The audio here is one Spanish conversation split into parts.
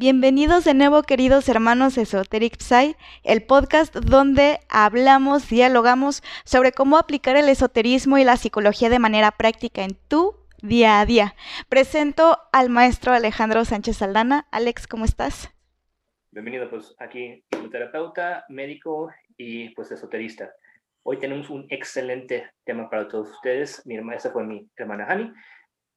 Bienvenidos de nuevo, queridos hermanos Esoteric Psy, el podcast donde hablamos, dialogamos sobre cómo aplicar el esoterismo y la psicología de manera práctica en tu día a día. Presento al maestro Alejandro Sánchez Saldana. Alex, ¿cómo estás? Bienvenido, pues aquí, terapeuta, médico y pues esoterista. Hoy tenemos un excelente tema para todos ustedes. Mi hermana, esa fue mi hermana Hani.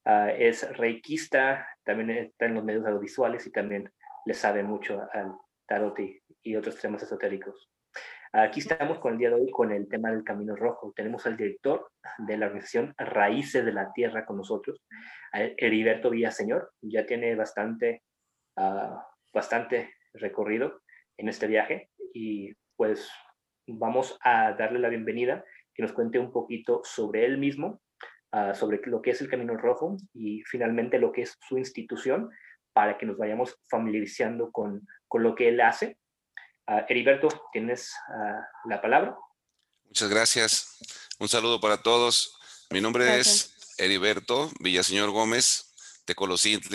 Ah, es reikista, también está en los medios audiovisuales y también le sabe mucho al tarot y, otros temas esotéricos. Aquí estamos con el día de hoy con el tema del Camino Rojo. Tenemos al director de la organización Raíces de la Tierra con nosotros, Heriberto Villaseñor. Ya tiene bastante, ah, bastante recorrido en este viaje y pues vamos a darle la bienvenida, que nos cuente un poquito sobre él mismo Ah, sobre lo que es el Camino Rojo y finalmente lo que es su institución para que nos vayamos familiarizando con, con lo que él hace. Uh, Heriberto, tienes ah, la palabra. Muchas gracias. Un saludo para todos. Mi nombre es Heriberto Villaseñor Gómez, de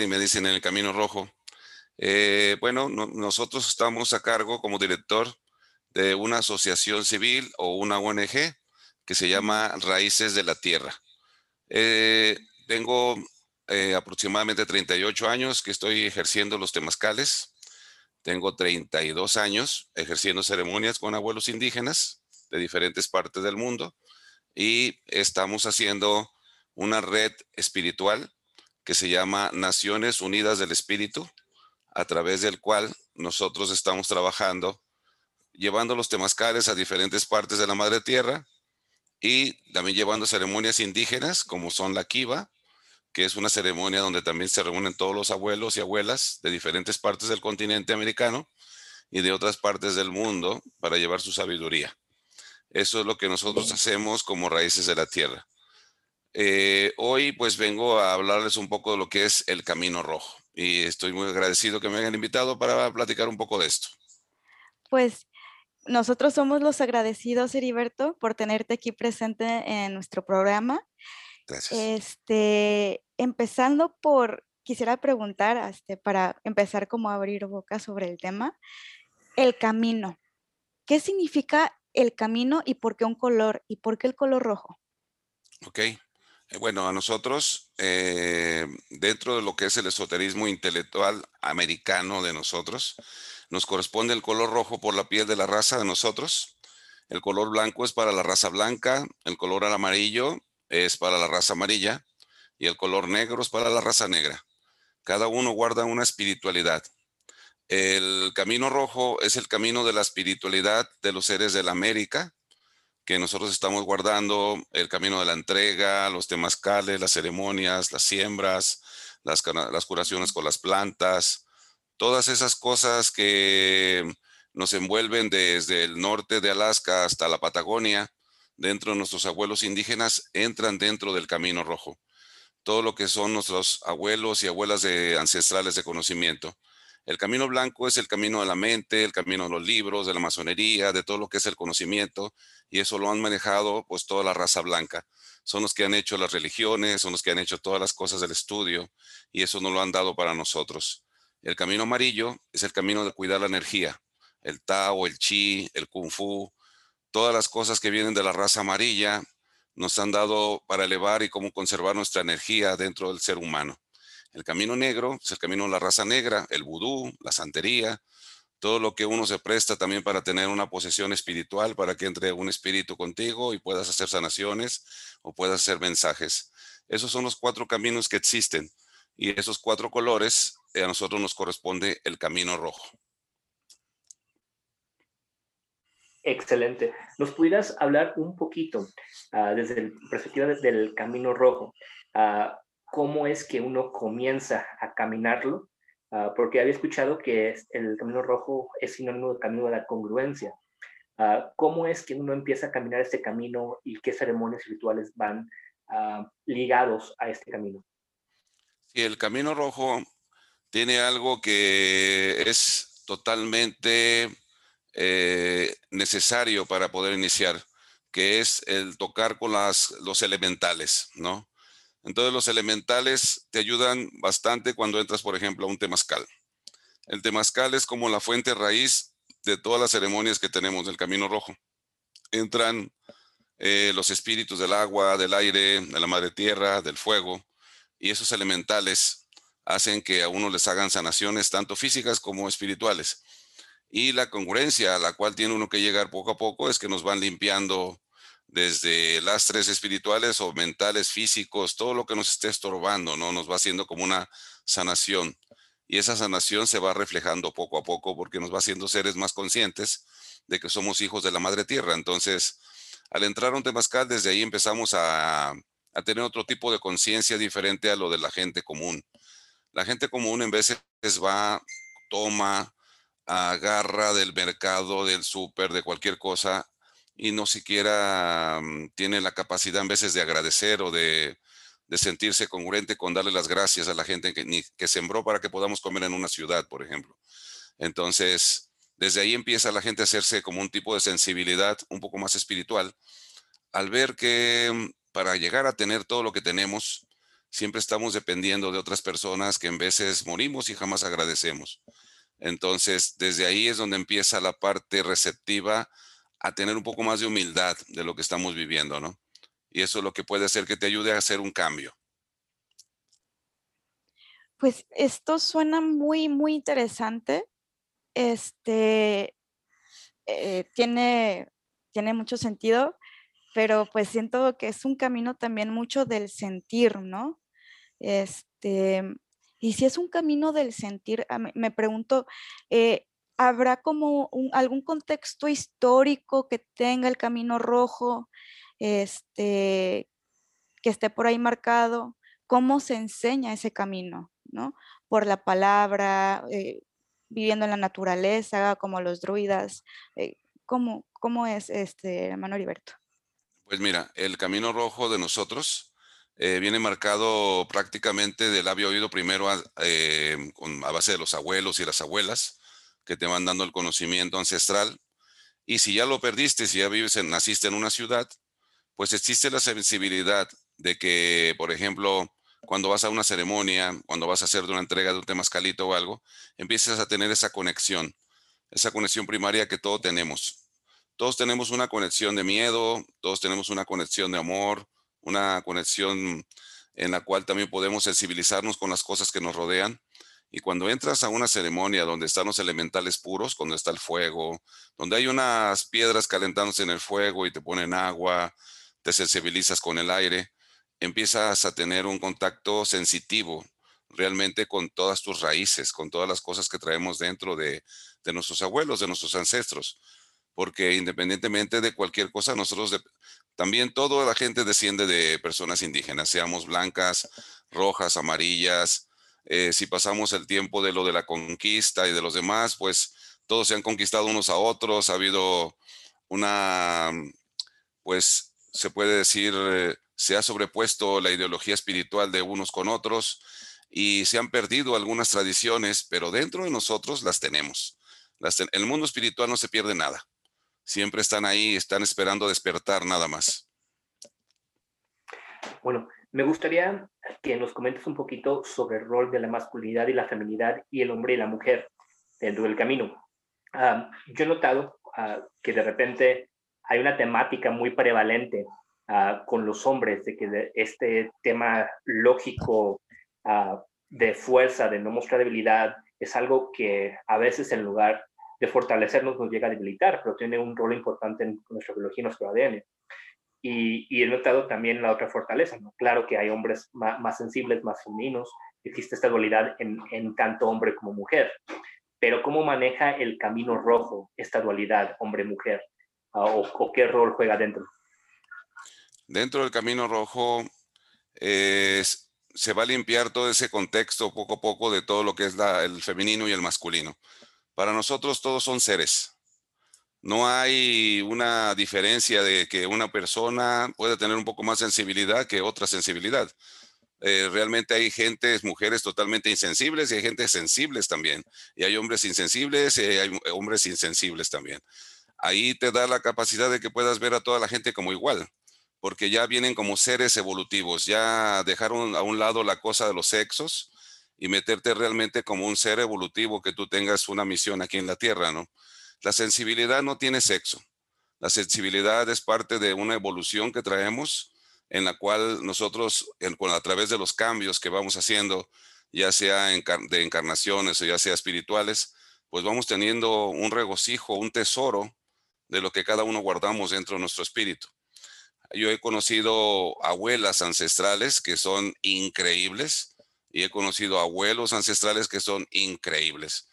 y me dicen en el Camino Rojo. Eh, bueno, nosotros estamos a cargo como director de una asociación civil o una ONG que se llama Raíces de la Tierra. Eh, tengo eh, aproximadamente 38 años que estoy ejerciendo los temazcales. Tengo 32 años ejerciendo ceremonias con abuelos indígenas de diferentes partes del mundo y estamos haciendo una red espiritual que se llama Naciones Unidas del Espíritu, a través del cual nosotros estamos trabajando, llevando los temazcales a diferentes partes de la Madre Tierra y también llevando ceremonias indígenas como son la kiva, que es una ceremonia donde también se reúnen todos los abuelos y abuelas de diferentes partes del continente americano y de otras partes del mundo para llevar su sabiduría. Eso es lo que nosotros hacemos como raíces de la tierra. Eh, hoy pues vengo a hablarles un poco de lo que es el Camino Rojo y estoy muy agradecido que me hayan invitado para platicar un poco de esto. Pues nosotros somos los agradecidos, Heriberto, por tenerte aquí presente en nuestro programa. Gracias. Este, empezando por, quisiera preguntar, este, para empezar como a abrir boca sobre el tema, el camino. ¿Qué significa el camino y por qué un color y por qué el color rojo? Ok. Eh, bueno, a nosotros, eh, dentro de lo que es el esoterismo intelectual americano de nosotros, nos corresponde el color rojo por la piel de la raza de nosotros. El color blanco es para la raza blanca, el color amarillo es para la raza amarilla y el color negro es para la raza negra. Cada uno guarda una espiritualidad. El camino rojo es el camino de la espiritualidad de los seres de la América, que nosotros estamos guardando el camino de la entrega, los temazcales, las ceremonias, las siembras, las, las curaciones con las plantas, todas esas cosas que nos envuelven desde el norte de Alaska hasta la Patagonia, dentro de nuestros abuelos indígenas, entran dentro del camino rojo. Todo lo que son nuestros abuelos y abuelas de ancestrales de conocimiento. El camino blanco es el camino de la mente, el camino de los libros, de la masonería, de todo lo que es el conocimiento, y eso lo han manejado pues toda la raza blanca. Son los que han hecho las religiones, son los que han hecho todas las cosas del estudio, y eso no lo han dado para nosotros. El camino amarillo es el camino de cuidar la energía, el Tao, el Chi, el Kung Fu, todas las cosas que vienen de la raza amarilla nos han dado para elevar y cómo conservar nuestra energía dentro del ser humano. El camino negro es el camino de la raza negra, el vudú, la santería, todo lo que uno se presta también para tener una posesión espiritual, para que entre un espíritu contigo y puedas hacer sanaciones o puedas hacer mensajes. Esos son los cuatro caminos que existen y esos cuatro colores a nosotros nos corresponde el camino rojo. Excelente. ¿Nos pudieras hablar un poquito ah, desde la perspectiva del camino rojo? Uh, ¿Cómo es que uno comienza a caminarlo? Ah, porque había escuchado que el camino rojo es sinónimo del camino de la congruencia. ¿Cómo es que uno empieza a caminar este camino y qué ceremonias rituales van ligados a este camino? Sí, el camino rojo tiene algo que es totalmente eh, necesario para poder iniciar, que es el tocar con las, los elementales, ¿no? Entonces los elementales te ayudan bastante cuando entras, por ejemplo, a un temazcal. El temazcal es como la fuente raíz de todas las ceremonias que tenemos del Camino Rojo. Entran eh, los espíritus del agua, del aire, de la madre tierra, del fuego, y esos elementales hacen que a uno les hagan sanaciones tanto físicas como espirituales. Y la congruencia a la cual tiene uno que llegar poco a poco es que nos van limpiando desde lastres espirituales o mentales, físicos, todo lo que nos esté estorbando, ¿no? Nos va haciendo como una sanación. Y esa sanación se va reflejando poco a poco porque nos va haciendo seres más conscientes de que somos hijos de la Madre Tierra. Entonces, al entrar a un temazcal, desde ahí empezamos a, a tener otro tipo de conciencia diferente a lo de la gente común. La gente común en veces va, toma, agarra del mercado, del súper, de cualquier cosa y no siquiera mm, tiene la capacidad en veces de agradecer o de, sentirse congruente con darle las gracias a la gente que, que sembró para que podamos comer en una ciudad, por ejemplo. Entonces, desde ahí empieza la gente a hacerse como un tipo de sensibilidad un poco más espiritual al ver que mm, para llegar a tener todo lo que tenemos, siempre estamos dependiendo de otras personas que en veces morimos y jamás agradecemos. Entonces, desde ahí es donde empieza la parte receptiva a tener un poco más de humildad de lo que estamos viviendo, ¿no? Y eso es lo que puede hacer que te ayude a hacer un cambio. Pues esto suena muy, muy interesante. Este eh, tiene, tiene mucho sentido, pero pues siento que es un camino también mucho del sentir, ¿no? Este, y si es un camino del sentir, me pregunto, eh, ¿Habrá como algún contexto histórico que tenga el Camino Rojo, este, que esté por ahí marcado? ¿Cómo se enseña ese camino? ¿no? Por la palabra, eh, viviendo en la naturaleza, como los druidas. Eh, ¿cómo, ¿cómo, es, este, hermano Heriberto? Pues mira, el Camino Rojo de nosotros eh, viene marcado prácticamente del labio oído primero a, a base de los abuelos y las abuelas que te van dando el conocimiento ancestral. Y si ya lo perdiste, si ya vives, en, naciste en una ciudad, pues existe la sensibilidad de que, por ejemplo, cuando vas a una ceremonia, cuando vas a hacer una entrega de un temazcalito o algo, empiezas a tener esa conexión, esa conexión primaria que todos tenemos. Todos tenemos una conexión de miedo, todos tenemos una conexión de amor, una conexión en la cual también podemos sensibilizarnos con las cosas que nos rodean. Y cuando entras a una ceremonia donde están los elementales puros, cuando está el fuego, donde hay unas piedras calentándose en el fuego y te ponen agua, te sensibilizas con el aire, empiezas a tener un contacto sensitivo realmente con todas tus raíces, con todas las cosas que traemos dentro de, nuestros abuelos, de nuestros ancestros. Porque independientemente de cualquier cosa, nosotros también toda la gente desciende de personas indígenas, seamos blancas, rojas, amarillas, eh, si pasamos el tiempo de lo de la conquista y de los demás, pues todos se han conquistado unos a otros, ha habido una, pues se puede decir, eh, se ha sobrepuesto la ideología espiritual de unos con otros y se han perdido algunas tradiciones, pero dentro de nosotros las tenemos. El mundo espiritual no se pierde nada. Siempre están ahí, están esperando despertar nada más. Bueno, me gustaría que nos comentes un poquito sobre el rol de la masculinidad y la feminidad y el hombre y la mujer dentro del camino. yo he notado ah, que de repente hay una temática muy prevalente ah, con los hombres, de que este tema lógico ah, de fuerza, de no mostrar debilidad, es algo que a veces en lugar de fortalecernos nos llega a debilitar, pero tiene un rol importante en nuestra biología y nuestro ADN. Y, he notado también la otra fortaleza. Claro que hay hombres más, sensibles, más femeninos, existe esta dualidad en, tanto hombre como mujer, pero ¿cómo maneja el camino rojo esta dualidad hombre-mujer? Ah, o, qué rol juega dentro? Dentro del camino rojo se va a limpiar todo ese contexto poco a poco de todo lo que es el femenino y el masculino. Para nosotros todos son seres, no hay una diferencia de que una persona puede tener un poco más sensibilidad que otra sensibilidad. Eh, realmente hay gentes, mujeres totalmente insensibles y hay gente sensibles también. Y hay hombres insensibles y hay hombres insensibles también. Ahí te da la capacidad de que puedas ver a toda la gente como igual, porque ya vienen como seres evolutivos, ya dejaron a un lado la cosa de los sexos y meterte realmente como un ser evolutivo que tú tengas una misión aquí en la Tierra, ¿no? La sensibilidad no tiene sexo. La sensibilidad es parte de una evolución que traemos en la cual nosotros, a través de los cambios que vamos haciendo, ya sea de encarnaciones o ya sea espirituales, pues vamos teniendo un regocijo, un tesoro de lo que cada uno guardamos dentro de nuestro espíritu. Yo he conocido abuelas ancestrales que son increíbles y he conocido abuelos ancestrales que son increíbles.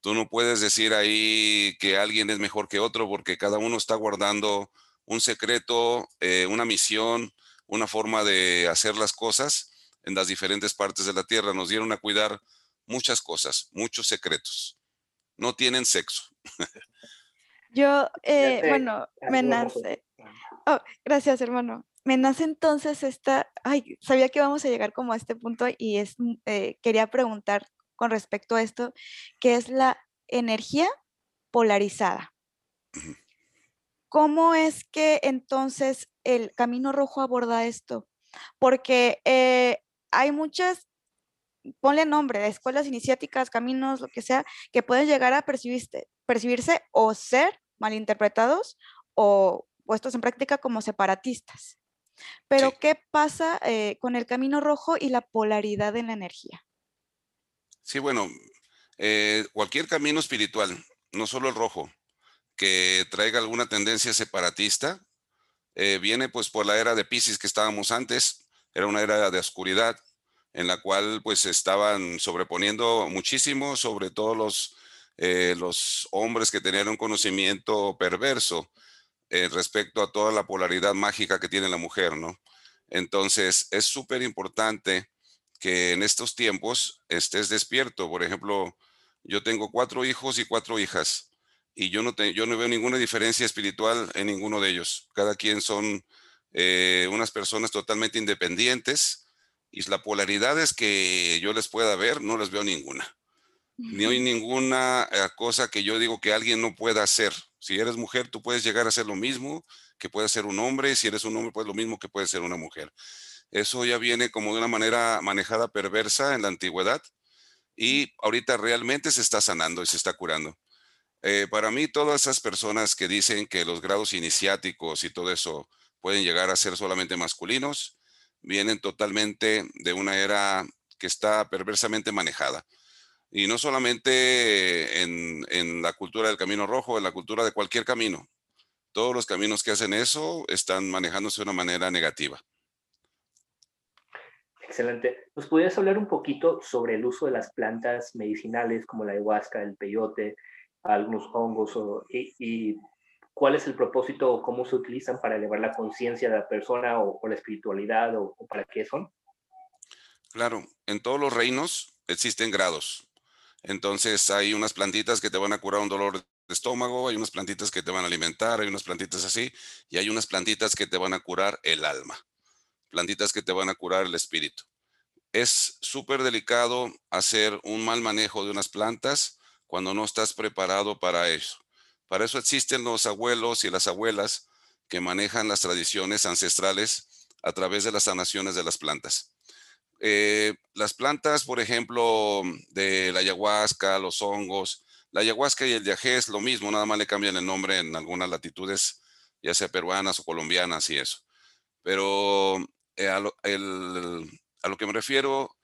Tú no puedes decir ahí que alguien es mejor que otro porque cada uno está guardando un secreto, eh, una misión, una forma de hacer las cosas en las diferentes partes de la tierra. Nos dieron a cuidar muchas cosas, muchos secretos. No tienen sexo. Yo, eh, bueno, me nace. Oh, gracias, hermano. Me nace entonces esta. Ay, sabía que íbamos a llegar como a este punto y es, mm, eh, quería preguntar con respecto a esto, que es la energía polarizada. ¿Cómo es que entonces el Camino Rojo aborda esto? Porque eh, hay muchas, ponle nombre, escuelas iniciáticas, caminos, lo que sea, que pueden llegar a percibirse, percibirse o ser malinterpretados o puestos en práctica como separatistas. Pero, ¿qué pasa eh, con el camino rojo y la polaridad en la energía? Sí, bueno, eh, cualquier camino espiritual, no solo el rojo, que traiga alguna tendencia separatista, eh, viene pues por la era de Pisces que estábamos antes, era una era de oscuridad en la cual pues estaban sobreponiendo muchísimo sobre todos los, los hombres que tenían un conocimiento perverso eh, respecto a toda la polaridad mágica que tiene la mujer, ¿no? Entonces es súper importante que en estos tiempos estés despierto. Por ejemplo, yo tengo cuatro hijos y cuatro hijas y yo no, yo no veo ninguna diferencia espiritual en ninguno de ellos. Cada quien son eh, unas personas totalmente independientes y la polaridad es que yo les pueda ver, no les veo ninguna. Ni hay ninguna eh, cosa que yo digo que alguien no pueda hacer. Si eres mujer, tú puedes llegar a ser lo mismo que puede ser un hombre. Si eres un hombre, pues lo mismo que puede ser una mujer. Eso ya viene como de una manera manejada perversa en la antigüedad y ahorita realmente se está sanando y se está curando. Eh, para mí, todas esas personas que dicen que los grados iniciáticos y todo eso pueden llegar a ser solamente masculinos, vienen totalmente de una era que está perversamente manejada. Y no solamente en, en, la cultura del camino rojo, en la cultura de cualquier camino. Todos los caminos que hacen eso están manejándose de una manera negativa. Excelente. ¿Nos podrías hablar un poquito sobre el uso de las plantas medicinales como la ayahuasca, el peyote, algunos hongos y, cuál es el propósito o cómo se utilizan para elevar la conciencia de la persona o, la espiritualidad o, para qué son? Claro, en todos los reinos existen grados. Entonces hay unas plantitas que te van a curar un dolor de estómago, hay unas plantitas que te van a alimentar, hay unas plantitas así, y hay unas plantitas que te van a curar el alma, plantitas que te van a curar el espíritu. Es súper delicado hacer un mal manejo de unas plantas cuando no estás preparado para eso. Para eso existen los abuelos y las abuelas que manejan las tradiciones ancestrales a través de las sanaciones de las plantas. Eh, las plantas, por ejemplo, de la ayahuasca, los hongos, la ayahuasca y el yagé es lo mismo, nada más le cambian el nombre en algunas latitudes, ya sea peruanas o colombianas y eso. Pero eh, a, lo, a lo que me refiero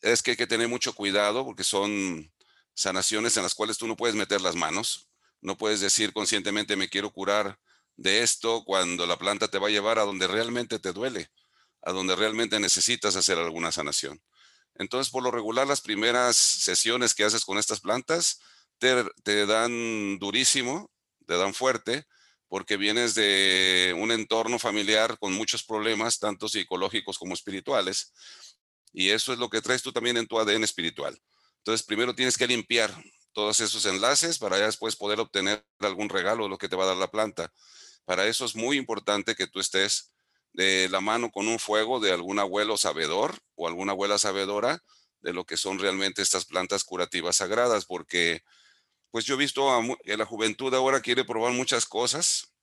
es que hay que tener mucho cuidado porque son sanaciones en las cuales tú no puedes meter las manos, no puedes decir conscientemente me quiero curar de esto cuando la planta te va a llevar a donde realmente te duele, a donde realmente necesitas hacer alguna sanación. Entonces, por lo regular, las primeras sesiones que haces con estas plantas te, dan durísimo, te dan fuerte, porque vienes de un entorno familiar con muchos problemas, tanto psicológicos como espirituales, y eso es lo que traes tú también en tu ADN espiritual. Entonces, primero tienes que limpiar todos esos enlaces para ya después poder obtener algún regalo de lo que te va a dar la planta. Para eso es muy importante que tú estés de la mano con un fuego de algún abuelo sabedor o alguna abuela sabedora de lo que son realmente estas plantas curativas sagradas, porque pues yo he visto que la juventud ahora quiere probar muchas cosas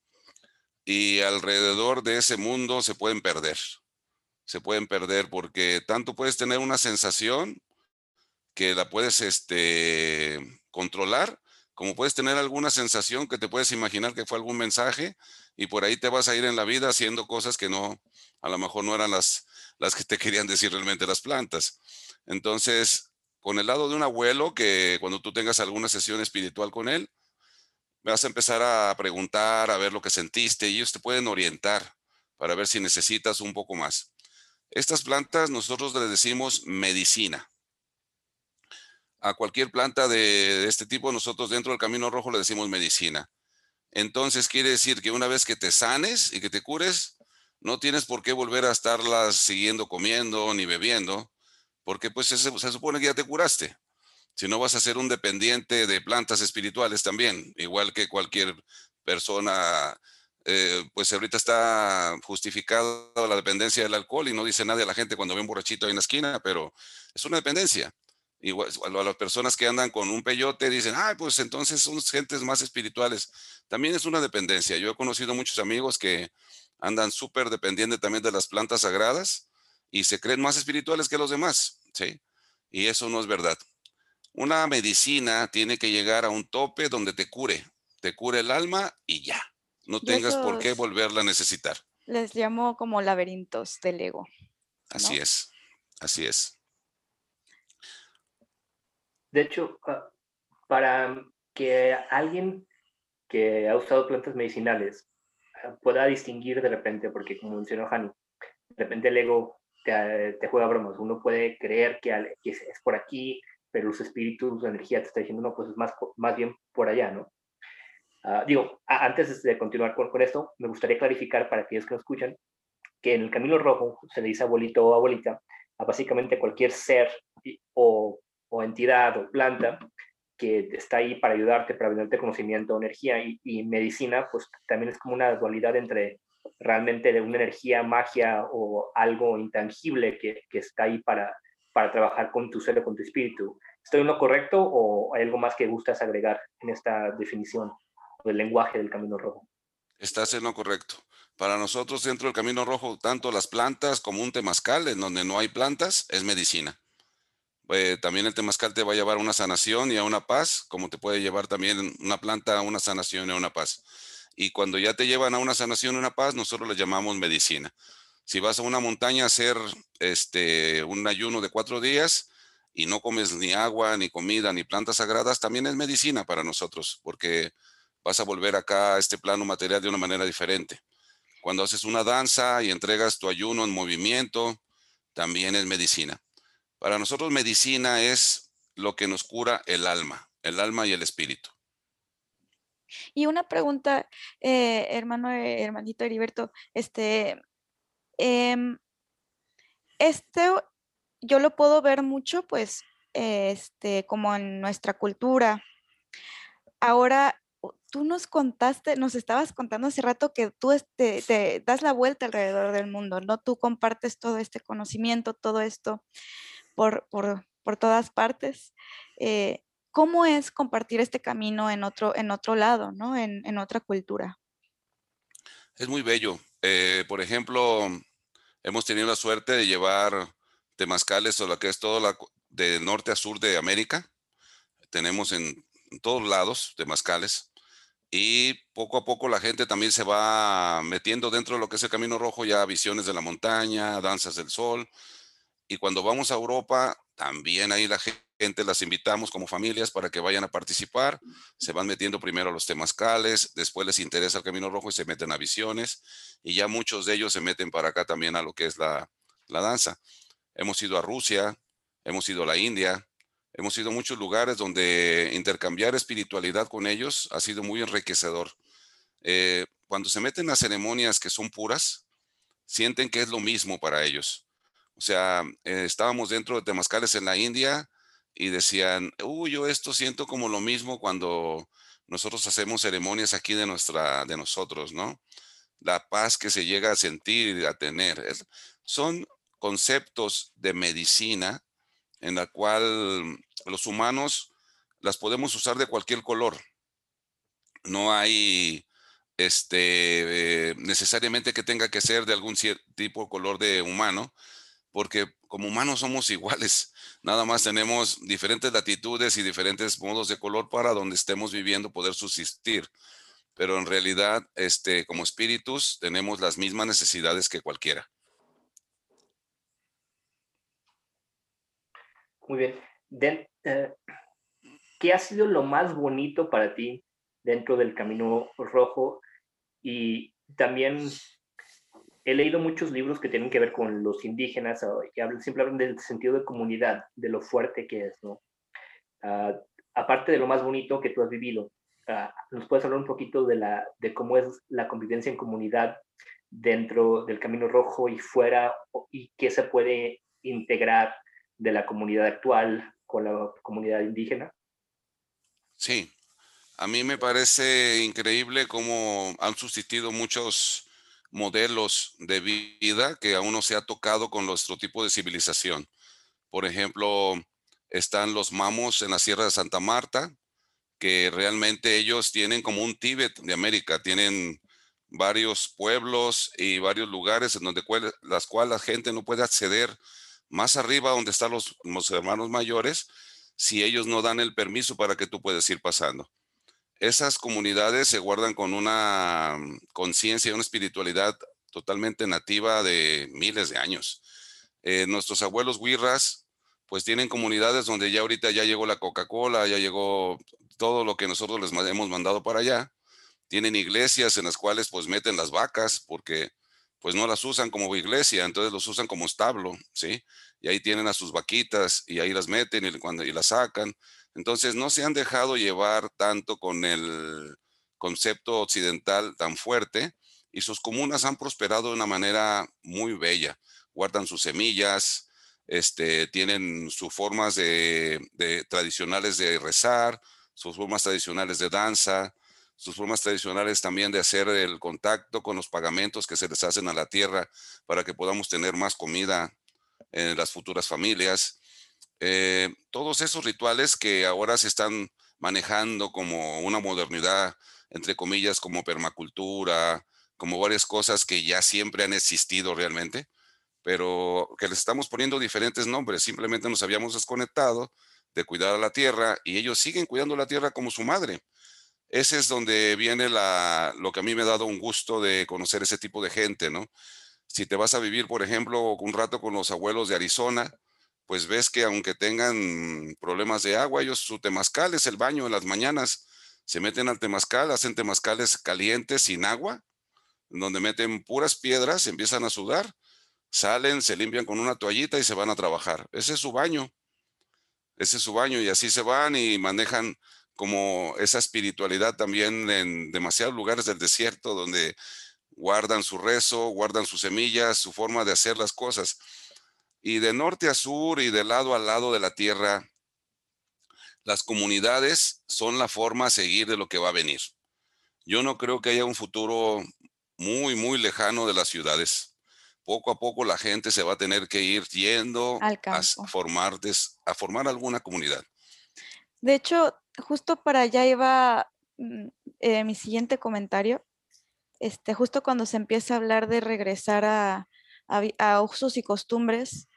y alrededor de ese mundo se pueden perder. Se pueden perder porque tanto puedes tener una sensación que la puedes este, controlar, como puedes tener alguna sensación que te puedes imaginar que fue algún mensaje y por ahí te vas a ir en la vida haciendo cosas que no, a lo mejor no eran las, las que te querían decir realmente las plantas. Entonces, con el lado de un abuelo, que cuando tú tengas alguna sesión espiritual con él, vas a empezar a preguntar, a ver lo que sentiste y ellos te pueden orientar para ver si necesitas un poco más. Estas plantas nosotros les decimos medicina. A cualquier planta de, este tipo nosotros dentro del Camino Rojo le decimos medicina. Entonces quiere decir que una vez que te sanes y que te cures, no tienes por qué volver a estarlas siguiendo comiendo ni bebiendo, porque pues se, supone que ya te curaste. Si no vas a ser un dependiente de plantas espirituales también, igual que cualquier persona, eh, pues ahorita está justificada la dependencia del alcohol y no dice nadie a la gente cuando ve un borrachito ahí en la esquina, pero es una dependencia. Igual a las personas que andan con un peyote dicen, ah, pues entonces son gentes más espirituales. También es una dependencia. Yo he conocido muchos amigos que andan súper dependientes también de las plantas sagradas y se creen más espirituales que los demás, ¿sí? Y eso no es verdad. Una medicina tiene que llegar a un tope donde te cure, te cure el alma y ya. No tengas por qué volverla a necesitar. Les llamo como laberintos del ego. Así es, así es. De hecho, ah, para que alguien que ha usado plantas medicinales ah, pueda distinguir de repente, porque como mencionó Hani, de repente el ego te, juega bromas. Uno puede creer que, es por aquí, pero los espíritus, la energía te está diciendo, no, pues es más, más bien por allá, ¿no? Ah, digo, antes de continuar con, esto, me gustaría clarificar para aquellos que nos escuchan que en el camino rojo se le dice abuelito o abuelita a básicamente cualquier ser o, o entidad o planta que está ahí para ayudarte, para brindarte conocimiento, energía y, medicina, pues también es como una dualidad entre realmente de una energía, magia o algo intangible que, está ahí para, para trabajar con tu ser con tu espíritu. ¿Estoy en lo correcto o hay algo más que gustas agregar en esta definición del lenguaje del Camino Rojo? Estás en lo correcto. Para nosotros dentro del Camino Rojo, tanto las plantas como un temazcal, en donde no hay plantas, es medicina. Eh, también el temazcal te va a llevar a una sanación y a una paz, como te puede llevar también una planta a una sanación y a una paz. Y cuando ya te llevan a una sanación una paz, nosotros le llamamos medicina. Si vas a una montaña a hacer este, un ayuno de cuatro días y no comes ni agua, ni comida, ni plantas sagradas, también es medicina para nosotros, porque vas a volver acá a este plano material de una manera diferente. Cuando haces una danza y entregas tu ayuno en movimiento, también es medicina. Para nosotros medicina es lo que nos cura el alma, el alma y el espíritu. Y una pregunta, eh, hermano, eh, hermanito Heriberto, este, Em, este yo lo puedo ver mucho, pues, este, como en nuestra cultura. Ahora, tú nos contaste, nos estabas contando hace rato que tú este, te das la vuelta alrededor del mundo, ¿no? Tú compartes todo este conocimiento, todo esto por, por, por todas partes. Eh, ¿Cómo es compartir este camino en otro, en otro lado, ¿no? En, en otra cultura. Es muy bello. Eh, por ejemplo, hemos tenido la suerte de llevar temazcales o lo que es todo la, de norte a sur de América. Tenemos en, todos lados temazcales. Y poco a poco la gente también se va metiendo dentro de lo que es el Camino Rojo, ya visiones de la montaña, danzas del sol. Y cuando vamos a Europa, también ahí la gente las invitamos como familias para que vayan a participar. Se van metiendo primero a los temazcales, después les interesa el Camino Rojo y se meten a visiones. Y ya muchos de ellos se meten para acá también a lo que es la, la danza. Hemos ido a Rusia, hemos ido a la India, hemos ido a muchos lugares donde intercambiar espiritualidad con ellos ha sido muy enriquecedor. Eh, cuando se meten a ceremonias que son puras, sienten que es lo mismo para ellos. O sea, eh, estábamos dentro de temazcales en la India y decían, uy, yo esto siento como lo mismo cuando nosotros hacemos ceremonias aquí de, nuestra, de nosotros, ¿no? La paz que se llega a sentir y a tener. son conceptos de medicina en la cual los humanos las podemos usar de cualquier color. No hay este, eh, necesariamente que tenga que ser de algún tipo de color de humano, porque como humanos somos iguales, nada más tenemos diferentes latitudes y diferentes modos de color para donde estemos viviendo poder subsistir. Pero en realidad, este, como espíritus, tenemos las mismas necesidades que cualquiera. Muy bien. Eh, ¿Qué ha sido lo más bonito para ti dentro del Camino Rojo? Y también he leído muchos libros que tienen que ver con los indígenas y hablan, siempre hablan del sentido de comunidad, de lo fuerte que es, ¿no? Ah, aparte de lo más bonito que tú has vivido, ah, ¿nos puedes hablar un poquito de, la, de cómo es la convivencia en comunidad dentro del Camino Rojo y fuera y qué se puede integrar de la comunidad actual con la comunidad indígena? Sí, a mí me parece increíble cómo han sustituido muchos modelos de vida que aún no se ha tocado con nuestro tipo de civilización. Por ejemplo, están los mamos en la Sierra de Santa Marta, que realmente ellos tienen como un Tíbet de América, tienen varios pueblos y varios lugares en donde las cuales la gente no puede acceder más arriba donde están los, los hermanos mayores si ellos no dan el permiso para que tú puedas ir pasando esas comunidades se guardan con una mm, conciencia y una espiritualidad totalmente nativa de miles de años. Eh, nuestros abuelos huirras, pues tienen comunidades donde ya ahorita ya llegó la Coca-Cola, ya llegó todo lo que nosotros les hemos mandado para allá. Tienen iglesias en las cuales pues meten las vacas porque pues no las usan como iglesia, entonces los usan como establo, ¿sí? Y ahí tienen a sus vaquitas y ahí las meten y, cuando, y las sacan. Entonces, no se han dejado llevar tanto con el concepto occidental tan fuerte y sus comunas han prosperado de una manera muy bella. Guardan sus semillas, este, tienen sus formas de, tradicionales de rezar, sus formas tradicionales de danza, sus formas tradicionales también de hacer el contacto con los pagamentos que se les hacen a la tierra para que podamos tener más comida en las futuras familias. Eh, todos esos rituales que ahora se están manejando como una modernidad, entre comillas, como permacultura, como varias cosas que ya siempre han existido realmente, pero que les estamos poniendo diferentes nombres. Simplemente nos habíamos desconectado de cuidar a la tierra y ellos siguen cuidando la tierra como su madre. Ese es donde viene la, lo que a mí me ha dado un gusto de conocer ese tipo de gente, ¿no? Si te vas a vivir, por ejemplo, un rato con los abuelos de Arizona, pues ves que aunque tengan problemas de agua, ellos su temazcal es el baño en las mañanas. Se meten al temazcal, hacen temazcales calientes sin agua, donde meten puras piedras, empiezan a sudar, salen, se limpian con una toallita y se van a trabajar. Ese es su baño. Ese es su baño y así se van y manejan como esa espiritualidad también en demasiados lugares del desierto donde guardan su rezo, guardan sus semillas, su forma de hacer las cosas. Y de norte a sur y de lado a lado de la tierra, las comunidades son la forma a seguir de lo que va a venir. Yo no creo que haya un futuro muy, muy lejano de las ciudades. Poco a poco la gente se va a tener que ir yendo a formar, a formar alguna comunidad. De hecho, justo para allá iba mm, eh, mi siguiente comentario. Este, justo cuando se empieza a hablar de regresar a, a usos y costumbres,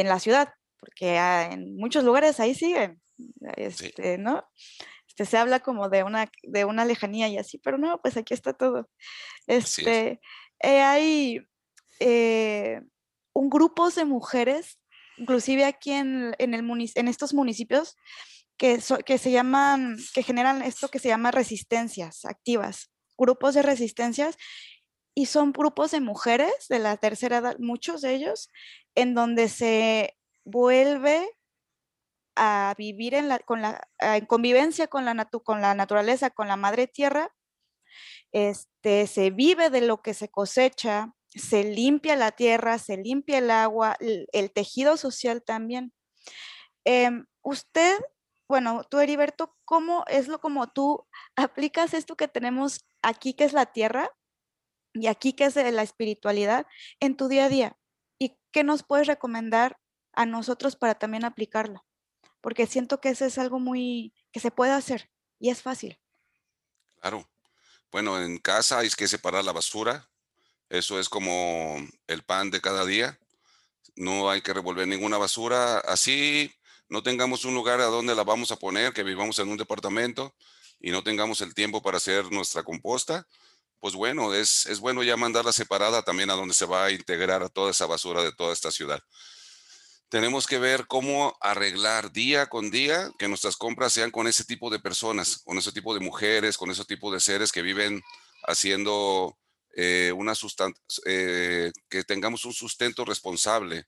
en la ciudad, porque en muchos lugares ahí siguen, este, ¿no? Este, se habla como de una, de una lejanía y así, pero no, pues aquí está todo. Este, eh, hay eh, un grupo de mujeres, inclusive aquí en, en, el en estos municipios, que, que se llaman, que generan esto que se llama resistencias activas, grupos de resistencias, y son grupos de mujeres de la tercera edad, muchos de ellos, en donde se vuelve a vivir en, la, con la, en convivencia con la, con la naturaleza, con la madre tierra, este, se vive de lo que se cosecha, se limpia la tierra, se limpia el agua, el, tejido social también. Em, usted, bueno, tú Heriberto, ¿cómo es lo como tú aplicas esto que tenemos aquí, que es la tierra, y aquí, que es la espiritualidad, en tu día a día? ¿Y qué nos puedes recomendar a nosotros para también aplicarlo? Porque siento que eso es algo muy que se puede hacer y es fácil. Claro. Bueno, en casa hay que separar la basura. Eso es como el pan de cada día. no hay que revolver ninguna basura. Así no tengamos un lugar a donde la vamos a poner, que vivamos en un departamento y no tengamos el tiempo para hacer nuestra composta, pues bueno, es, es bueno ya mandarla separada también a donde se va a integrar toda esa basura de toda esta ciudad. Tenemos que ver cómo arreglar día con día que nuestras compras sean con ese tipo de personas, con ese tipo de mujeres, con ese tipo de seres que viven haciendo eh, una eh, que tengamos un sustento responsable.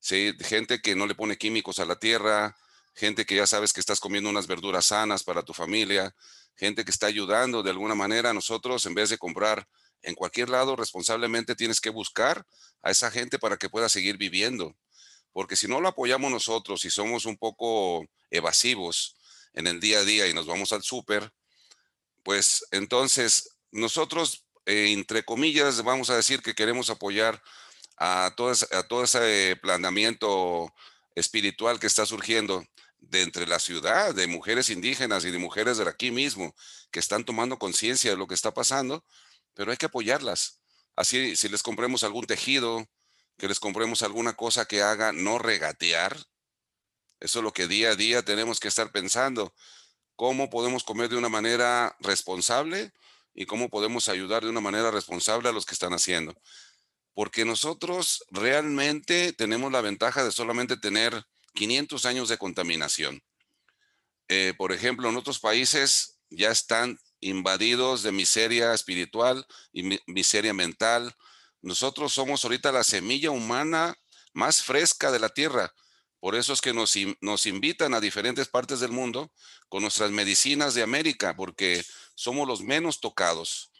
¿sí? Gente que no le pone químicos a la tierra, gente que ya sabes que estás comiendo unas verduras sanas para tu familia, gente que está ayudando de alguna manera. Nosotros, en vez de comprar en cualquier lado, responsablemente tienes que buscar a esa gente para que pueda seguir viviendo. Porque si no lo apoyamos nosotros y somos un poco evasivos en el día a día y nos vamos al súper, pues entonces nosotros, eh, entre comillas, vamos a decir que queremos apoyar a todo, a todo ese planeamiento espiritual que está surgiendo de entre la ciudad, de mujeres indígenas y de mujeres de aquí mismo, que están tomando conciencia de lo que está pasando, pero hay que apoyarlas. Así, si les compremos algún tejido, que les compremos alguna cosa que haga no regatear, eso es lo que día a día tenemos que estar pensando. ¿Cómo podemos comer de una manera responsable y cómo podemos ayudar de una manera responsable a los que están haciendo? Porque nosotros realmente tenemos la ventaja de solamente tener 500 años de contaminación. Eh, por ejemplo, en otros países ya están invadidos de miseria espiritual y miseria mental. Nosotros somos ahorita la semilla humana más fresca de la tierra. Por eso es que nos, nos invitan a diferentes partes del mundo con nuestras medicinas de América, porque somos los menos tocados.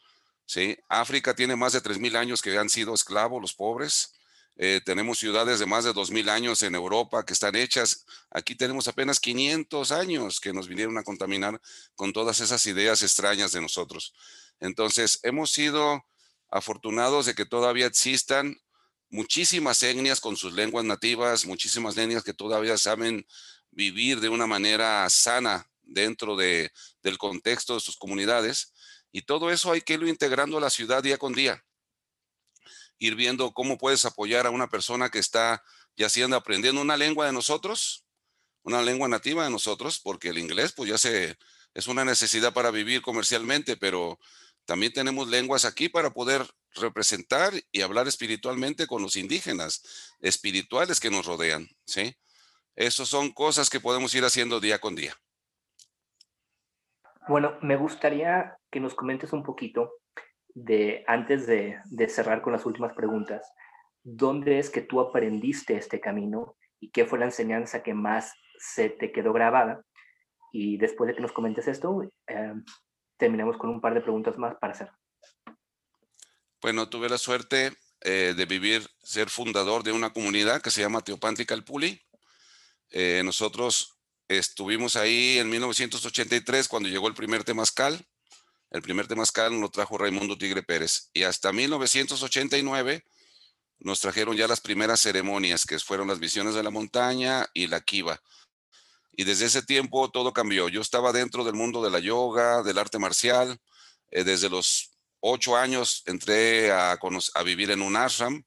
¿sí? África tiene más de 3.000 años que han sido esclavos los pobres. Eh, tenemos ciudades de más de 2.000 años en Europa que están hechas. Aquí tenemos apenas 500 años que nos vinieron a contaminar con todas esas ideas extrañas de nosotros. Entonces, hemos sido afortunados de que todavía existan muchísimas etnias con sus lenguas nativas, muchísimas etnias que todavía saben vivir de una manera sana dentro de, del contexto de sus comunidades. Y todo eso hay que irlo integrando a la ciudad día con día ir viendo cómo puedes apoyar a una persona que está ya siendo aprendiendo una lengua de nosotros, una lengua nativa de nosotros, porque el inglés pues ya se, es una necesidad para vivir comercialmente, pero también tenemos lenguas aquí para poder representar y hablar espiritualmente con los indígenas espirituales que nos rodean, ¿sí? Esas son cosas que podemos ir haciendo día con día. Bueno, me gustaría que nos comentes un poquito de antes de, cerrar con las últimas preguntas, ¿dónde es que tú aprendiste este camino y qué fue la enseñanza que más se te quedó grabada? Y después de que nos comentes esto, eh, terminamos con un par de preguntas más para hacer. Bueno, tuve la suerte eh, de vivir, ser fundador de una comunidad que se llama Teopanti Calpuli. Eh, nosotros estuvimos ahí en 1983 cuando llegó el primer temazcal el primer temazcal lo trajo Raimundo Tigre Pérez. Y hasta 1989 nos trajeron ya las primeras ceremonias, que fueron las visiones de la montaña y la kiva. Y desde ese tiempo todo cambió. Yo estaba dentro del mundo de la yoga, del arte marcial. Eh, desde los ocho años entré a, a vivir en un ashram,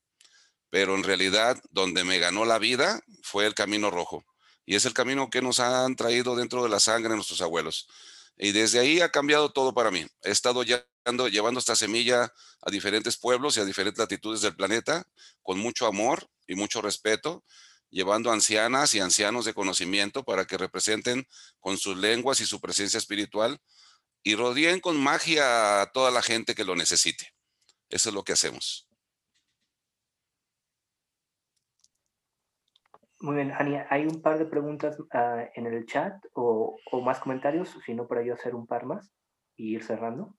pero en realidad donde me ganó la vida fue el camino rojo. Y es el camino que nos han traído dentro de la sangre nuestros abuelos. Y desde ahí ha cambiado todo para mí. He estado llevando, llevando esta semilla a diferentes pueblos y a diferentes latitudes del planeta con mucho amor y mucho respeto, llevando ancianas y ancianos de conocimiento para que representen con sus lenguas y su presencia espiritual y rodeen con magia a toda la gente que lo necesite. Eso es lo que hacemos. Muy bien, Ania, hay un par de preguntas ah, en el chat o, más comentarios, si no, para yo hacer un par más y ir cerrando.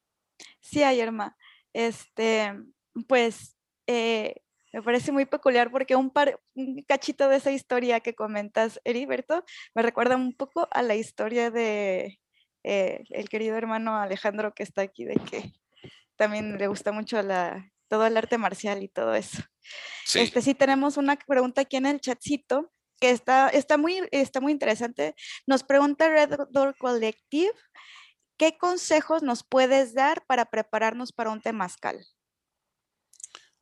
Sí, hay, Este, pues eh, me parece muy peculiar porque un, par, un cachito de esa historia que comentas, Heriberto, me recuerda un poco a la historia de eh, el querido hermano Alejandro que está aquí, de que también le gusta mucho la, todo el arte marcial y todo eso. Sí. Este, sí tenemos una pregunta aquí en el chatcito que está, está, muy, está muy interesante. Nos pregunta Red Door Collective, ¿qué consejos nos puedes dar para prepararnos para un temazcal?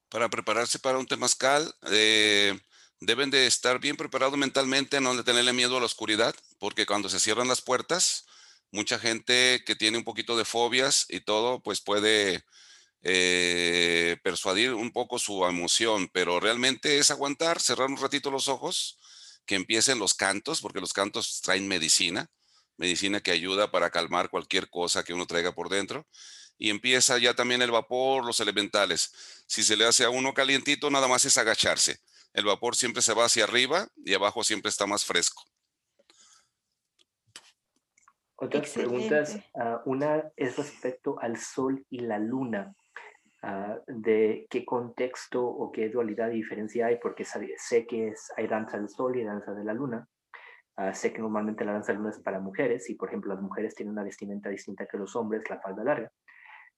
Para prepararse para un temazcal, eh, deben de estar bien preparados mentalmente, no de tenerle miedo a la oscuridad, porque cuando se cierran las puertas, mucha gente que tiene un poquito de fobias y todo, pues puede eh, persuadir un poco su emoción, pero realmente es aguantar, cerrar un ratito los ojos, que empiecen los cantos, porque los cantos traen medicina, medicina que ayuda para calmar cualquier cosa que uno traiga por dentro. Y empieza ya también el vapor, los elementales. Si se le hace a uno calientito, nada más es agacharse. El vapor siempre se va hacia arriba y abajo siempre está más fresco. Otras preguntas. Ah, una es respecto al sol y la luna. Ah, de qué contexto o qué dualidad y diferencia hay, porque sé que hay danza del sol y danza de la luna. Ah, sé que normalmente la danza de la luna es para mujeres y, por ejemplo, las mujeres tienen una vestimenta distinta que los hombres, la falda larga.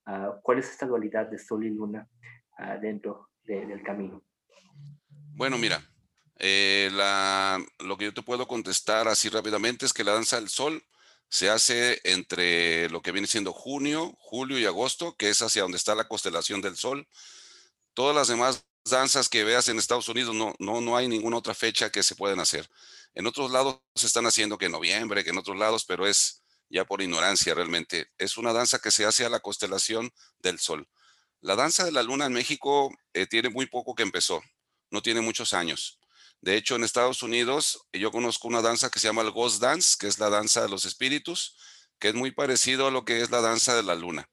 Ah, ¿Cuál es esta dualidad de sol y luna dentro del camino? Bueno, mira, eh, lo que yo te puedo contestar así rápidamente es que la danza del sol se hace entre lo que viene siendo junio, julio y agosto, que es hacia donde está la constelación del Sol. Todas las demás danzas que veas en Estados Unidos, no, no, no hay ninguna otra fecha que se pueden hacer. En otros lados se están haciendo que en noviembre, que en otros lados, pero es ya por ignorancia realmente. Es una danza que se hace a la constelación del Sol. La danza de la luna en México eh, tiene muy poco que empezó, no tiene muchos años. De hecho, en Estados Unidos yo conozco una danza que se llama el Ghost Dance, que es la danza de los espíritus, que es muy parecido a lo que es la danza de la luna.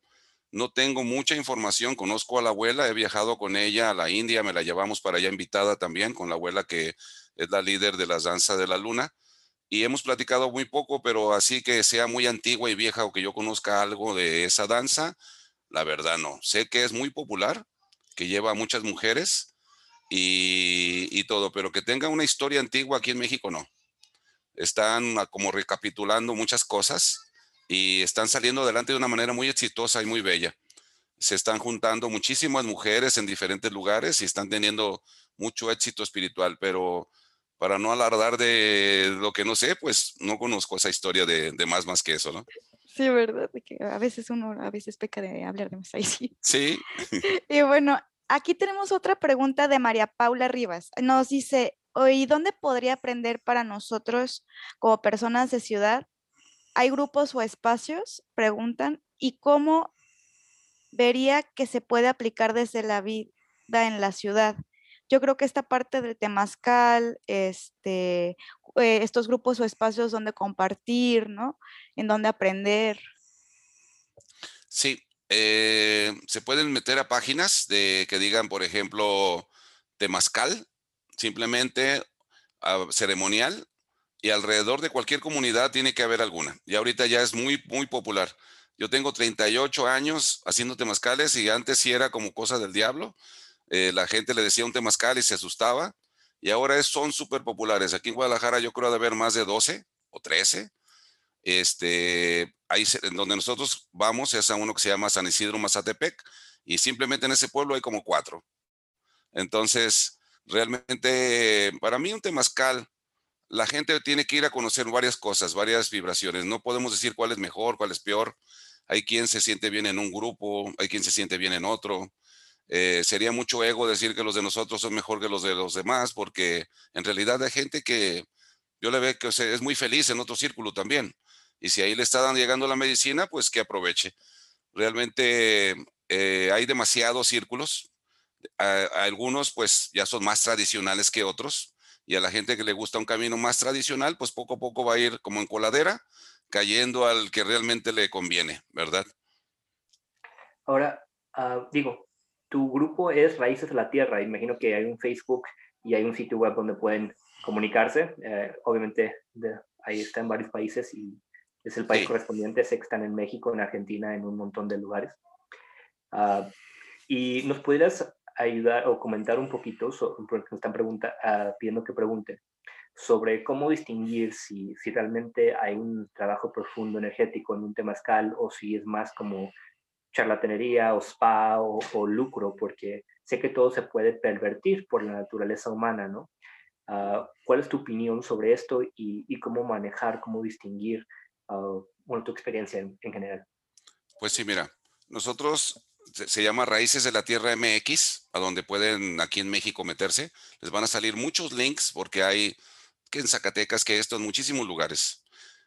No tengo mucha información, conozco a la abuela, he viajado con ella a la India, me la llevamos para allá invitada también con la abuela que es la líder de la danza de la luna. Y hemos platicado muy poco, pero así que sea muy antigua y vieja o que yo conozca algo de esa danza, la verdad no. Sé que es muy popular, que lleva a muchas mujeres, y, todo, pero que tenga una historia antigua aquí en México no. Están como recapitulando muchas cosas y están saliendo adelante de una manera muy exitosa y muy bella. Se están juntando muchísimas mujeres en diferentes lugares y están teniendo mucho éxito espiritual, pero para no alardar de lo que no sé, pues no conozco esa historia de, más más que eso, ¿no? Sí, verdad, que a veces uno a veces peca de hablar de más ahí sí. Sí. y bueno, Aquí tenemos otra pregunta de María Paula Rivas. Nos dice, ¿y dónde podría aprender para nosotros como personas de ciudad? ¿Hay grupos o espacios? Preguntan. ¿Y cómo vería que se puede aplicar desde la vida en la ciudad? Yo creo que esta parte del temazcal, este, eh, estos grupos o espacios donde compartir, ¿no? En donde aprender. Sí, eh, se pueden meter a páginas de que digan, por ejemplo, temazcal, simplemente ah, ceremonial, y alrededor de cualquier comunidad tiene que haber alguna. Y ahorita ya es muy, muy popular. Yo tengo 38 años haciendo temazcales y antes sí era como cosa del diablo. Eh, la gente le decía un temazcal y se asustaba. Y ahora es, son súper populares. Aquí en Guadalajara yo creo de haber más de 12 o 13. Este, ahí en donde nosotros vamos es a uno que se llama San Isidro Mazatepec y simplemente en ese pueblo hay como cuatro. Entonces, realmente para mí un temazcal, la gente tiene que ir a conocer varias cosas, varias vibraciones. No podemos decir cuál es mejor, cuál es peor. Hay quien se siente bien en un grupo, hay quien se siente bien en otro. Eh, sería mucho ego decir que los de nosotros son mejor que los de los demás, porque en realidad hay gente que yo le veo que es muy feliz en otro círculo también. Y si ahí le está llegando la medicina, pues que aproveche. Realmente eh, hay demasiados círculos. algunos pues ya son más tradicionales que otros. Y a la gente que le gusta un camino más tradicional, pues poco a poco va a ir como en coladera, cayendo al que realmente le conviene, ¿verdad? Ahora, ah, digo, tu grupo es Raíces de la Tierra. Imagino que hay un Facebook y hay un sitio web donde pueden comunicarse. Eh, obviamente ahí está en varios países y es el país correspondiente, sé que están en México, en Argentina, en un montón de lugares. Ah, y nos pudieras ayudar o comentar un poquito, porque nos están pregunta, uh, pidiendo que pregunte, sobre cómo distinguir si, si realmente hay un trabajo profundo energético en un temazcal o si es más como charlatanería o spa o, lucro, porque sé que todo se puede pervertir por la naturaleza humana, ¿no? Ah, ¿Cuál es tu opinión sobre esto y, y, cómo manejar, cómo distinguir bueno, tu experiencia en, general. Pues sí, mira, nosotros se, llama Raíces de la Tierra MX, a donde pueden aquí en México meterse. Les van a salir muchos links porque hay que en Zacatecas, que esto en muchísimos lugares.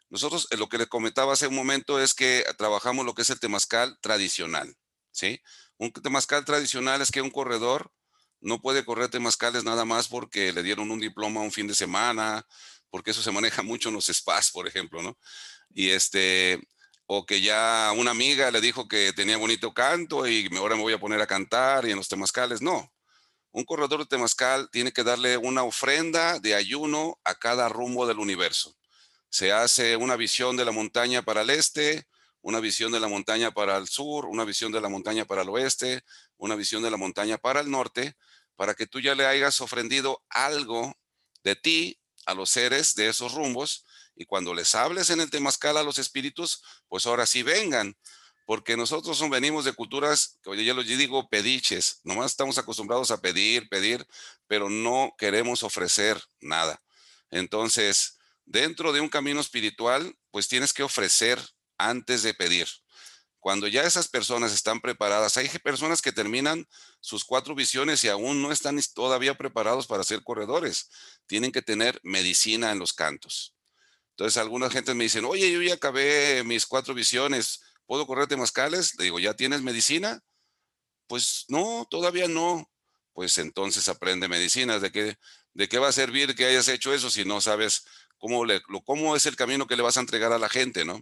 Nosotros eh, lo que les comentaba hace un momento es que trabajamos lo que es el temazcal tradicional, ¿sí? Un temazcal tradicional es que un corredor no puede correr temazcales nada más porque le dieron un diploma un fin de semana, porque eso se maneja mucho en los spas, por ejemplo, ¿no? Y este, o que ya una amiga le dijo que tenía bonito canto y ahora me voy a poner a cantar y en los temazcales, no. Un corredor de temazcal tiene que darle una ofrenda de ayuno a cada rumbo del universo. Se hace una visión de la montaña para el este, una visión de la montaña para el sur, una visión de la montaña para el oeste, una visión de la montaña para el norte, para que tú ya le hayas ofrendido algo de ti a los seres de esos rumbos y cuando les hables en el temazcal a los espíritus, pues ahora sí vengan, porque nosotros son, venimos de culturas, que ya lo digo, pediches, nomás estamos acostumbrados a pedir, pedir, pero no queremos ofrecer nada. Entonces, dentro de un camino espiritual, pues tienes que ofrecer antes de pedir. Cuando ya esas personas están preparadas, hay personas que terminan sus cuatro visiones y aún no están todavía preparados para ser corredores. Tienen que tener medicina en los cantos. Entonces, algunas gentes me dicen, oye, yo ya acabé mis cuatro visiones, ¿puedo correr temazcales? Le digo, ¿ya tienes medicina? Pues no, todavía no. Pues entonces aprende medicina. ¿De qué, de qué va a servir que hayas hecho eso si no sabes cómo, le, cómo es el camino que le vas a entregar a la gente, no?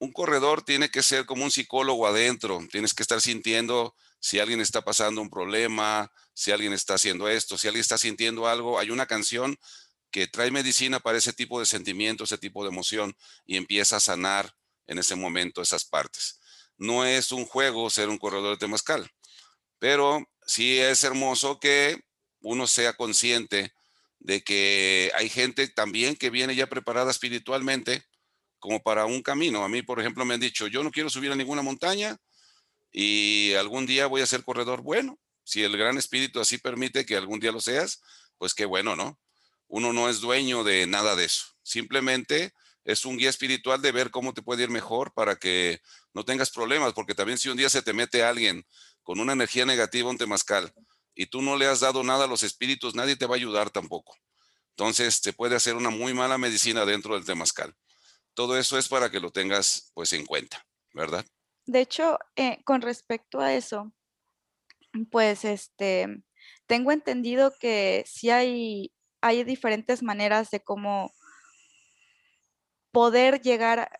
Un corredor tiene que ser como un psicólogo adentro. Tienes que estar sintiendo si alguien está pasando un problema, si alguien está haciendo esto, si alguien está sintiendo algo. Hay una canción que trae medicina para ese tipo de sentimiento, ese tipo de emoción y empieza a sanar en ese momento esas partes. No es un juego ser un corredor de temazcal, pero sí es hermoso que uno sea consciente de que hay gente también que viene ya preparada espiritualmente como para un camino. A mí, por ejemplo, me han dicho, yo no quiero subir a ninguna montaña y algún día voy a ser corredor. Bueno, si el gran espíritu así permite que algún día lo seas, pues qué bueno, ¿no? Uno no es dueño de nada de eso. Simplemente es un guía espiritual de ver cómo te puede ir mejor para que no tengas problemas, porque también si un día se te mete alguien con una energía negativa, un temazcal, y tú no le has dado nada a los espíritus, nadie te va a ayudar tampoco. Entonces te puede hacer una muy mala medicina dentro del temazcal. Todo eso es para que lo tengas pues en cuenta, ¿verdad? De hecho, eh, con respecto a eso, pues este, tengo entendido que si hay hay diferentes maneras de cómo poder llegar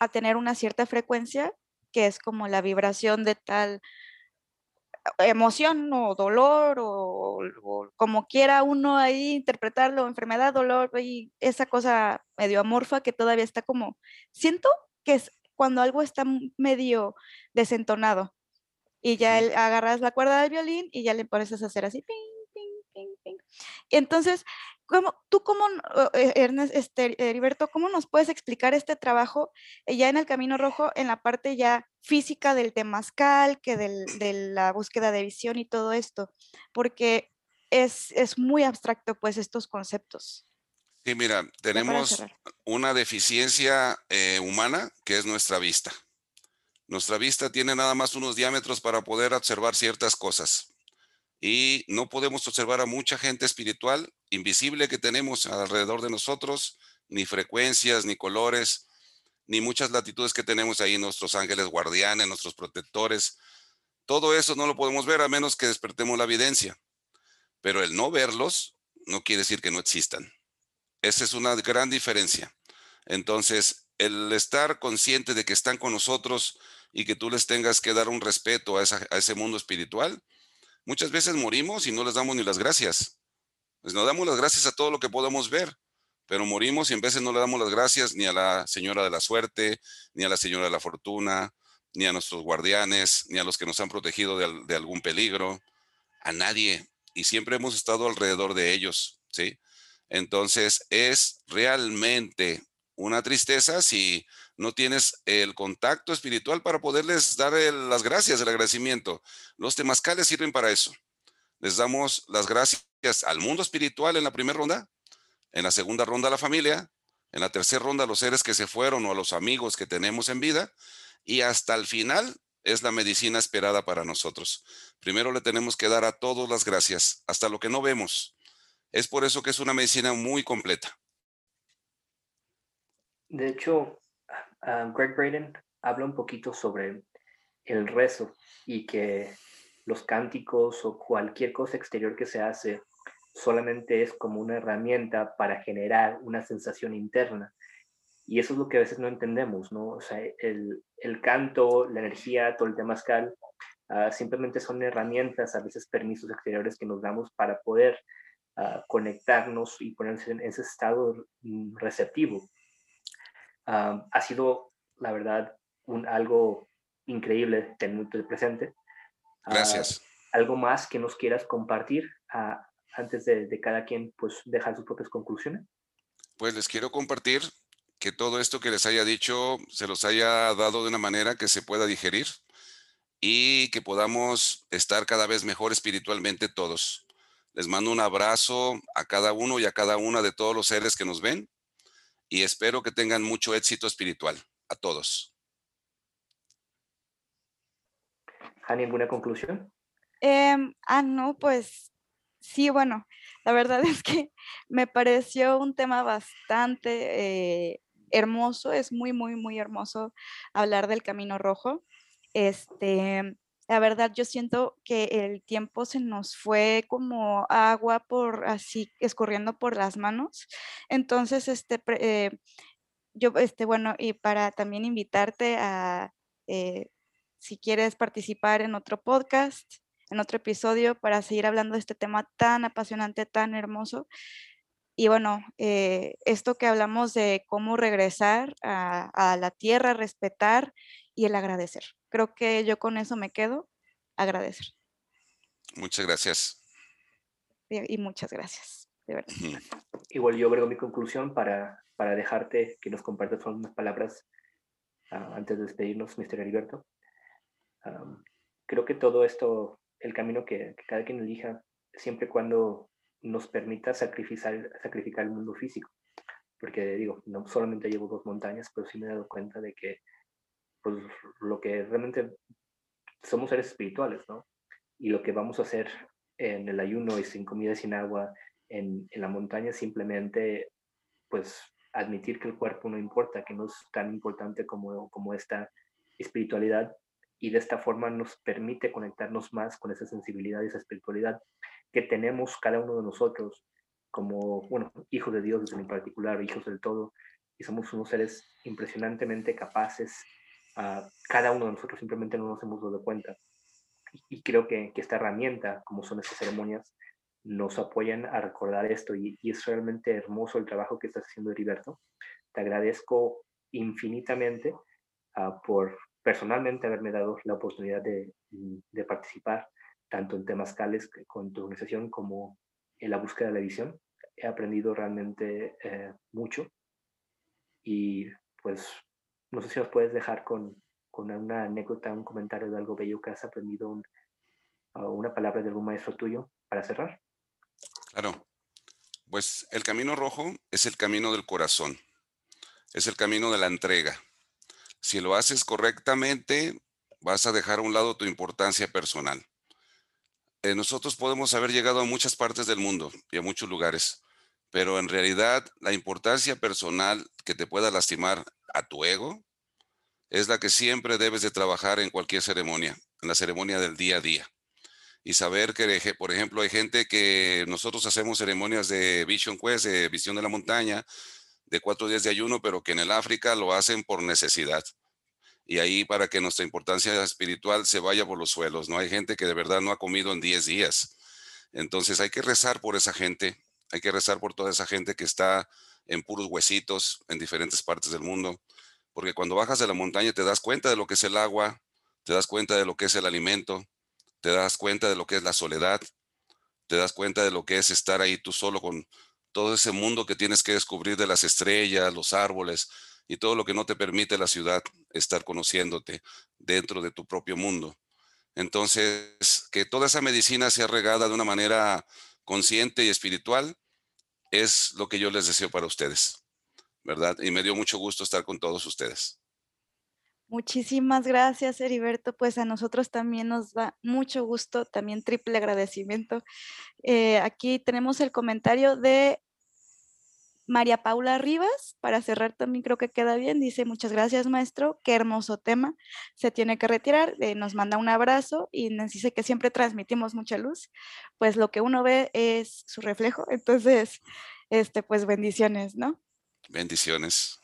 a tener una cierta frecuencia, que es como la vibración de tal emoción o dolor o, como quiera uno ahí interpretarlo, enfermedad, dolor y esa cosa medio amorfa que todavía está como, siento que es cuando algo está medio desentonado y ya agarras la cuerda del violín y ya le pones a hacer así, ping, entonces, ¿cómo, tú cómo, eh, Ernest, este, Heriberto, cómo nos puedes explicar este trabajo eh, ya en el Camino Rojo, en la parte ya física del temazcal, que de la búsqueda de visión y todo esto? Porque es, es muy abstracto, pues, estos conceptos. Sí, mira, tenemos una deficiencia eh, humana que es nuestra vista. Nuestra vista tiene nada más unos diámetros para poder observar ciertas cosas y no podemos observar a mucha gente espiritual invisible que tenemos alrededor de nosotros, ni frecuencias, ni colores, ni muchas latitudes que tenemos ahí, nuestros ángeles guardianes, nuestros protectores. Todo eso no lo podemos ver a menos que despertemos la evidencia. Pero el no verlos no quiere decir que no existan. Esa es una gran diferencia. Entonces, el estar consciente de que están con nosotros y que tú les tengas que dar un respeto a, a ese mundo espiritual, Muchas veces morimos y no les damos ni las gracias. Pues nos damos las gracias a todo lo que podemos ver, pero morimos y en veces no le damos las gracias ni a la señora de la suerte, ni a la señora de la fortuna, ni a nuestros guardianes, ni a los que nos han protegido de, de algún peligro, a nadie. Y siempre hemos estado alrededor de ellos, ¿sí? Entonces es realmente una tristeza si no tienes el contacto espiritual para poderles dar las gracias, el agradecimiento. Los temazcales sirven para eso. Les damos las gracias al mundo espiritual en la primera ronda, en la segunda ronda a la familia, en la tercera ronda a los seres que se fueron o a los amigos que tenemos en vida y hasta el final es la medicina esperada para nosotros. Primero le tenemos que dar a todos las gracias, hasta lo que no vemos. Es por eso que es una medicina muy completa. De hecho, Greg Braden habla un poquito sobre el rezo y que los cánticos o cualquier cosa exterior que se hace solamente es como una herramienta para generar una sensación interna. Y eso es lo que a veces no entendemos, ¿no? O sea, el, canto, la energía, todo el temascal, uh, simplemente son herramientas, a veces permisos exteriores que nos damos para poder uh, conectarnos y ponernos en ese estado receptivo. Uh, ha sido, la verdad, un, algo increíble momento presente. Gracias. ¿Algo más que nos quieras compartir antes de, de cada quien pues dejar sus propias conclusiones? Pues les quiero compartir que todo esto que les haya dicho se los haya dado de una manera que se pueda digerir y que podamos estar cada vez mejor espiritualmente todos. Les mando un abrazo a cada uno y a cada una de todos los seres que nos ven y espero que tengan mucho éxito espiritual a todos. ¿Hay ¿alguna conclusión? Em, ah, no, pues sí, bueno, la verdad es que me pareció un tema bastante eh, hermoso, es muy, muy, muy hermoso hablar del Camino Rojo. Este, la verdad, yo siento que el tiempo se nos fue como agua por así escurriendo por las manos. Entonces, este, eh, yo, este, bueno, y para también invitarte a, eh, si quieres participar en otro podcast, en otro episodio, para seguir hablando de este tema tan apasionante, tan hermoso. Y bueno, eh, esto que hablamos de cómo regresar a, la tierra, respetar y el agradecer. Creo que yo con eso me quedo, agradecer. Muchas gracias. Y, muchas gracias, de verdad. Igual yo agrego mi conclusión para, para dejarte que nos compartas unas palabras ah, antes de despedirnos, Mr. Heriberto. creo que todo esto, el camino que, que cada quien elija, siempre cuando nos permita sacrificar, sacrificar el mundo físico. Porque digo, no solamente llevo dos montañas, pero sí me he dado cuenta de que pues, lo que realmente somos seres espirituales, ¿no? Y lo que vamos a hacer en el ayuno y sin comida, sin agua, en, en la montaña, simplemente, pues, admitir que el cuerpo no importa, que no es tan importante como, como esta espiritualidad, y de esta forma nos permite conectarnos más con esa sensibilidad y esa espiritualidad que tenemos cada uno de nosotros como, bueno, hijos de Dios en particular, hijos del todo, y somos unos seres impresionantemente capaces, uh, cada uno de nosotros simplemente no nos hemos dado cuenta. Y, creo que, que, esta herramienta, como son estas ceremonias, nos apoyan a recordar esto y, y es realmente hermoso el trabajo que estás haciendo, Heriberto. Te agradezco infinitamente uh, por personalmente haberme dado la oportunidad de, de participar tanto en temas cales con tu organización como en la búsqueda de la visión. He aprendido realmente eh, mucho y pues no sé si nos puedes dejar con, con una anécdota, un comentario de algo bello que has aprendido, un, una palabra de algún maestro tuyo para cerrar. Claro, pues el camino rojo es el camino del corazón, es el camino de la entrega. Si lo haces correctamente, vas a dejar a un lado tu importancia personal. Eh, nosotros podemos haber llegado a muchas partes del mundo y a muchos lugares, pero en realidad la importancia personal que te pueda lastimar a tu ego es la que siempre debes de trabajar en cualquier ceremonia, en la ceremonia del día a día. Y saber que, por ejemplo, hay gente que nosotros hacemos ceremonias de Vision Quest, de visión de la montaña, de cuatro días de ayuno, pero que en el África lo hacen por necesidad y ahí para que nuestra importancia espiritual se vaya por los suelos. No hay gente que de verdad no ha comido en 10 días. Entonces hay que rezar por esa gente, hay que rezar por toda esa gente que está en puros huesitos en diferentes partes del mundo, porque cuando bajas de la montaña te das cuenta de lo que es el agua, te das cuenta de lo que es el alimento, te das cuenta de lo que es la soledad, te das cuenta de lo que es estar ahí tú solo con todo ese mundo que tienes que descubrir de las estrellas, los árboles, y todo lo que no te permite la ciudad estar conociéndote dentro de tu propio mundo. Entonces, que toda esa medicina sea regada de una manera consciente y espiritual es lo que yo les deseo para ustedes, ¿verdad? Y me dio mucho gusto estar con todos ustedes. Muchísimas gracias, Heriberto. Pues a nosotros también nos da mucho gusto, también triple agradecimiento. Eh, aquí tenemos el comentario de María Paula Rivas, para cerrar también creo que queda bien, dice muchas gracias maestro, qué hermoso tema, se tiene que retirar, eh, nos manda un abrazo y nos dice que siempre transmitimos mucha luz, pues lo que uno ve es su reflejo, entonces, este, pues bendiciones, ¿no? Bendiciones.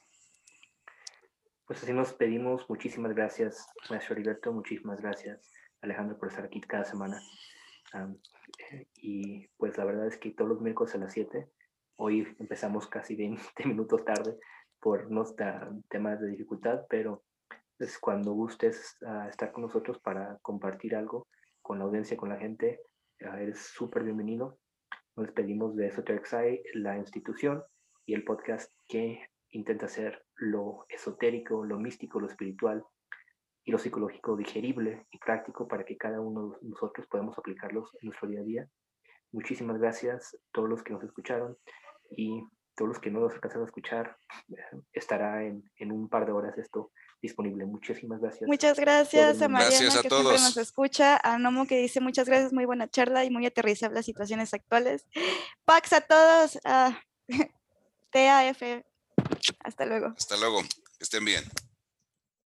Pues así nos pedimos. Muchísimas gracias, maestro Heriberto. Muchísimas gracias, Alejandro, por estar aquí cada semana. y pues la verdad es que todos los miércoles a las 7, hoy empezamos casi 20 minutos tarde por nuestros temas de dificultad, pero es cuando gustes uh, estar con nosotros para compartir algo con la audiencia, con la gente, uh, eres súper bienvenido. Nos despedimos de Esoteric la institución y el podcast que intenta hacer lo esotérico, lo místico, lo espiritual y lo psicológico digerible y práctico para que cada uno de nosotros podamos aplicarlos en nuestro día a día. Muchísimas gracias a todos los que nos escucharon y todos los que no nos alcanzaron a escuchar. Estará en, en un par de horas esto disponible. Muchísimas gracias. Muchas gracias a Mariana gracias a que todos. siempre nos escucha, a Nomo que dice muchas gracias, muy buena charla y muy aterrizable las situaciones actuales. Pax a todos, a TAF hasta luego. Hasta luego. Que estén bien.